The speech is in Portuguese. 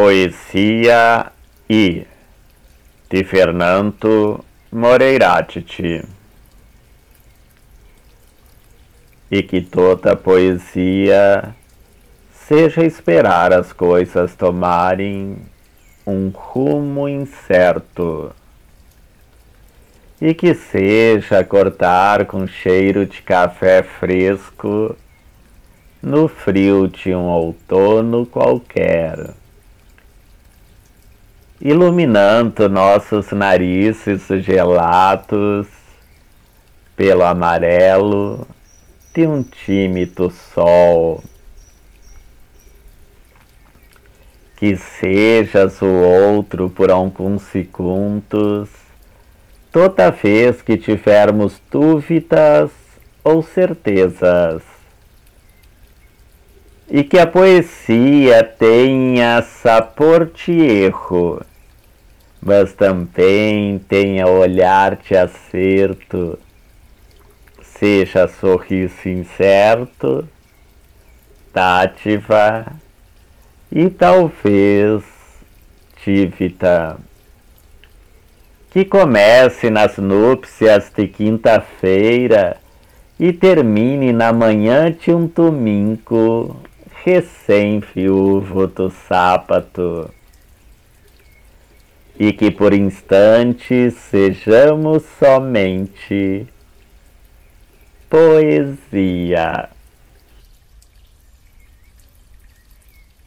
Poesia I de Fernando Moreirati E que toda poesia seja esperar as coisas tomarem um rumo incerto. E que seja cortar com cheiro de café fresco no frio de um outono qualquer iluminando nossos narizes gelados pelo amarelo de um tímido sol. Que sejas o outro por alguns segundos, toda vez que tivermos dúvidas ou certezas e que a poesia tenha sabor de erro, mas também tenha olhar de acerto, seja sorriso incerto, dádiva e talvez dívida. Que comece nas núpcias de quinta-feira e termine na manhã de um domingo recém-viúvo do sábado, e que por instantes sejamos somente poesia.